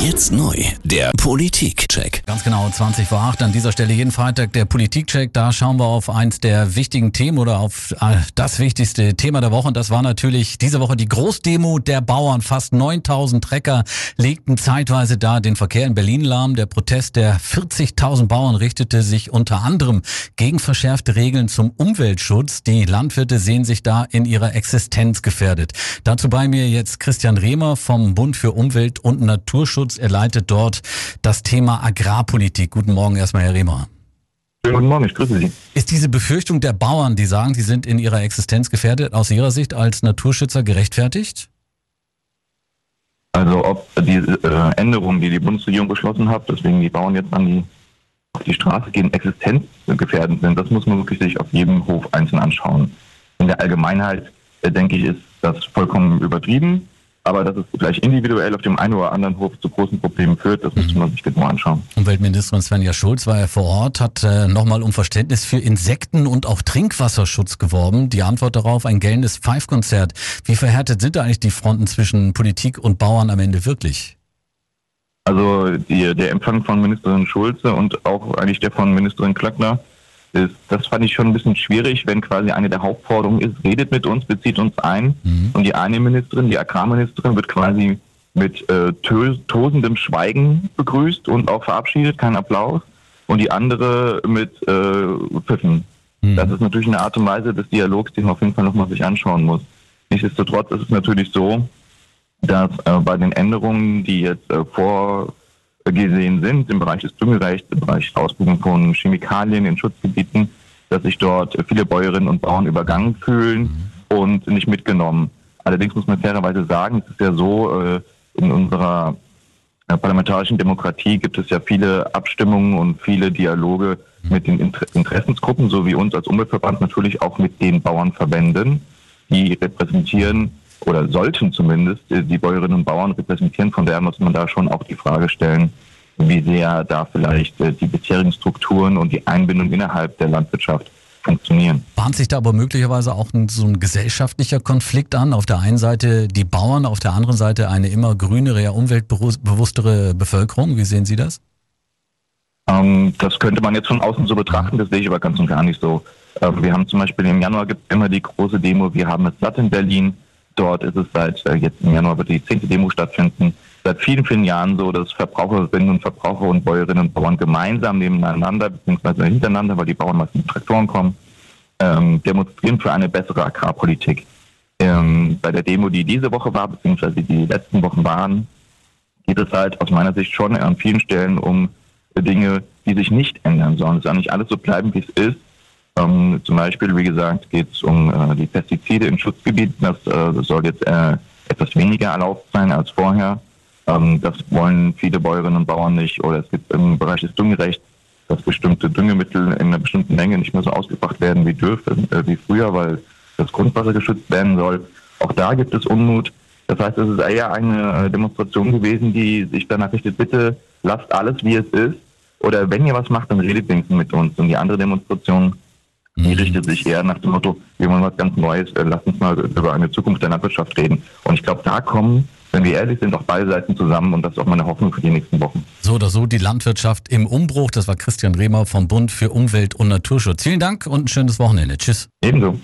Jetzt neu, der Politikcheck. Ganz genau, 20 vor 8 an dieser Stelle jeden Freitag der Politikcheck. Da schauen wir auf eins der wichtigen Themen oder auf äh, das wichtigste Thema der Woche. Und das war natürlich diese Woche die Großdemo der Bauern. Fast 9000 Trecker legten zeitweise da den Verkehr in Berlin lahm. Der Protest der 40.000 Bauern richtete sich unter anderem gegen verschärfte Regeln zum Umweltschutz. Die Landwirte sehen sich da in ihrer Existenz gefährdet. Dazu bei mir jetzt Christian Rehmer vom Bund für Umwelt und Naturschutz. Er leitet dort das Thema Agrarpolitik. Guten Morgen erstmal, Herr Rehmer. Schönen guten Morgen, ich grüße Sie. Ist diese Befürchtung der Bauern, die sagen, sie sind in ihrer Existenz gefährdet, aus Ihrer Sicht als Naturschützer gerechtfertigt? Also ob die äh, Änderungen, die die Bundesregierung beschlossen hat, deswegen die Bauern jetzt an die, auf die Straße gehen, existenzgefährdend sind, das muss man wirklich sich auf jedem Hof einzeln anschauen. In der Allgemeinheit, äh, denke ich, ist das vollkommen übertrieben. Aber dass es vielleicht individuell auf dem einen oder anderen Hof zu großen Problemen führt, das müsste man sich genau anschauen. Umweltministerin Svenja Schulz war ja vor Ort, hat äh, nochmal um Verständnis für Insekten- und auch Trinkwasserschutz geworben. Die Antwort darauf, ein gellendes Pfeifkonzert. Wie verhärtet sind da eigentlich die Fronten zwischen Politik und Bauern am Ende wirklich? Also die, der Empfang von Ministerin Schulze und auch eigentlich der von Ministerin Klöckner ist, das fand ich schon ein bisschen schwierig, wenn quasi eine der Hauptforderungen ist, redet mit uns, bezieht uns ein. Mhm. Und die eine Ministerin, die Agrarministerin, wird quasi mit äh, tosendem Schweigen begrüßt und auch verabschiedet, kein Applaus. Und die andere mit äh, Pfiffen. Mhm. Das ist natürlich eine Art und Weise des Dialogs, den man auf jeden Fall nochmal sich anschauen muss. Nichtsdestotrotz ist es natürlich so, dass äh, bei den Änderungen, die jetzt äh, vor gesehen sind im Bereich des Düngerechts, im Bereich der Ausbildung von Chemikalien in Schutzgebieten, dass sich dort viele Bäuerinnen und Bauern übergangen fühlen mhm. und nicht mitgenommen. Allerdings muss man fairerweise sagen, es ist ja so, äh, in unserer äh, parlamentarischen Demokratie gibt es ja viele Abstimmungen und viele Dialoge mhm. mit den Interessensgruppen, so wie uns als Umweltverband natürlich auch mit den Bauernverbänden, die repräsentieren oder sollten zumindest die Bäuerinnen und Bauern repräsentieren. Von daher muss man da schon auch die Frage stellen, wie sehr da vielleicht äh, die bisherigen Strukturen und die Einbindung innerhalb der Landwirtschaft funktionieren. Bahnt sich da aber möglicherweise auch ein, so ein gesellschaftlicher Konflikt an? Auf der einen Seite die Bauern, auf der anderen Seite eine immer grünere, ja umweltbewusstere Bevölkerung. Wie sehen Sie das? Ähm, das könnte man jetzt von außen so betrachten, das sehe ich aber ganz und gar nicht so. Ähm, wir haben zum Beispiel im Januar gibt immer die große Demo, wir haben es satt in Berlin. Dort ist es seit äh, jetzt im Januar wird die zehnte Demo stattfinden. Seit vielen, vielen Jahren so, dass Verbraucherinnen und Verbraucher und Bäuerinnen und Bauern gemeinsam nebeneinander bzw. hintereinander, weil die Bauern meistens mit Traktoren kommen, ähm, demonstrieren für eine bessere Agrarpolitik. Ähm, bei der Demo, die diese Woche war, beziehungsweise die letzten Wochen waren, geht es halt aus meiner Sicht schon an vielen Stellen um Dinge, die sich nicht ändern sollen. Es soll nicht alles so bleiben, wie es ist, ähm, zum Beispiel, wie gesagt, geht es um äh, die Pestizide in Schutzgebieten. Das, äh, soll jetzt äh, etwas weniger erlaubt sein als vorher. Ähm, das wollen viele Bäuerinnen und Bauern nicht. Oder es gibt im Bereich des Düngerechts, dass bestimmte Düngemittel in einer bestimmten Menge nicht mehr so ausgebracht werden wie dürfen, äh, wie früher, weil das Grundwasser geschützt werden soll. Auch da gibt es Unmut. Das heißt, es ist eher eine äh, Demonstration gewesen, die sich danach richtet, bitte lasst alles, wie es ist. Oder wenn ihr was macht, dann redet wenigstens mit uns. Und die andere Demonstration die richtet sich eher nach dem Motto, wir wollen was ganz Neues, äh, lass uns mal über eine Zukunft der Landwirtschaft reden. Und ich glaube, da kommen, wenn wir ehrlich sind, auch beide Seiten zusammen und das ist auch meine Hoffnung für die nächsten Wochen. So oder so, die Landwirtschaft im Umbruch. Das war Christian Rehmer vom Bund für Umwelt und Naturschutz. Vielen Dank und ein schönes Wochenende. Tschüss. Ebenso.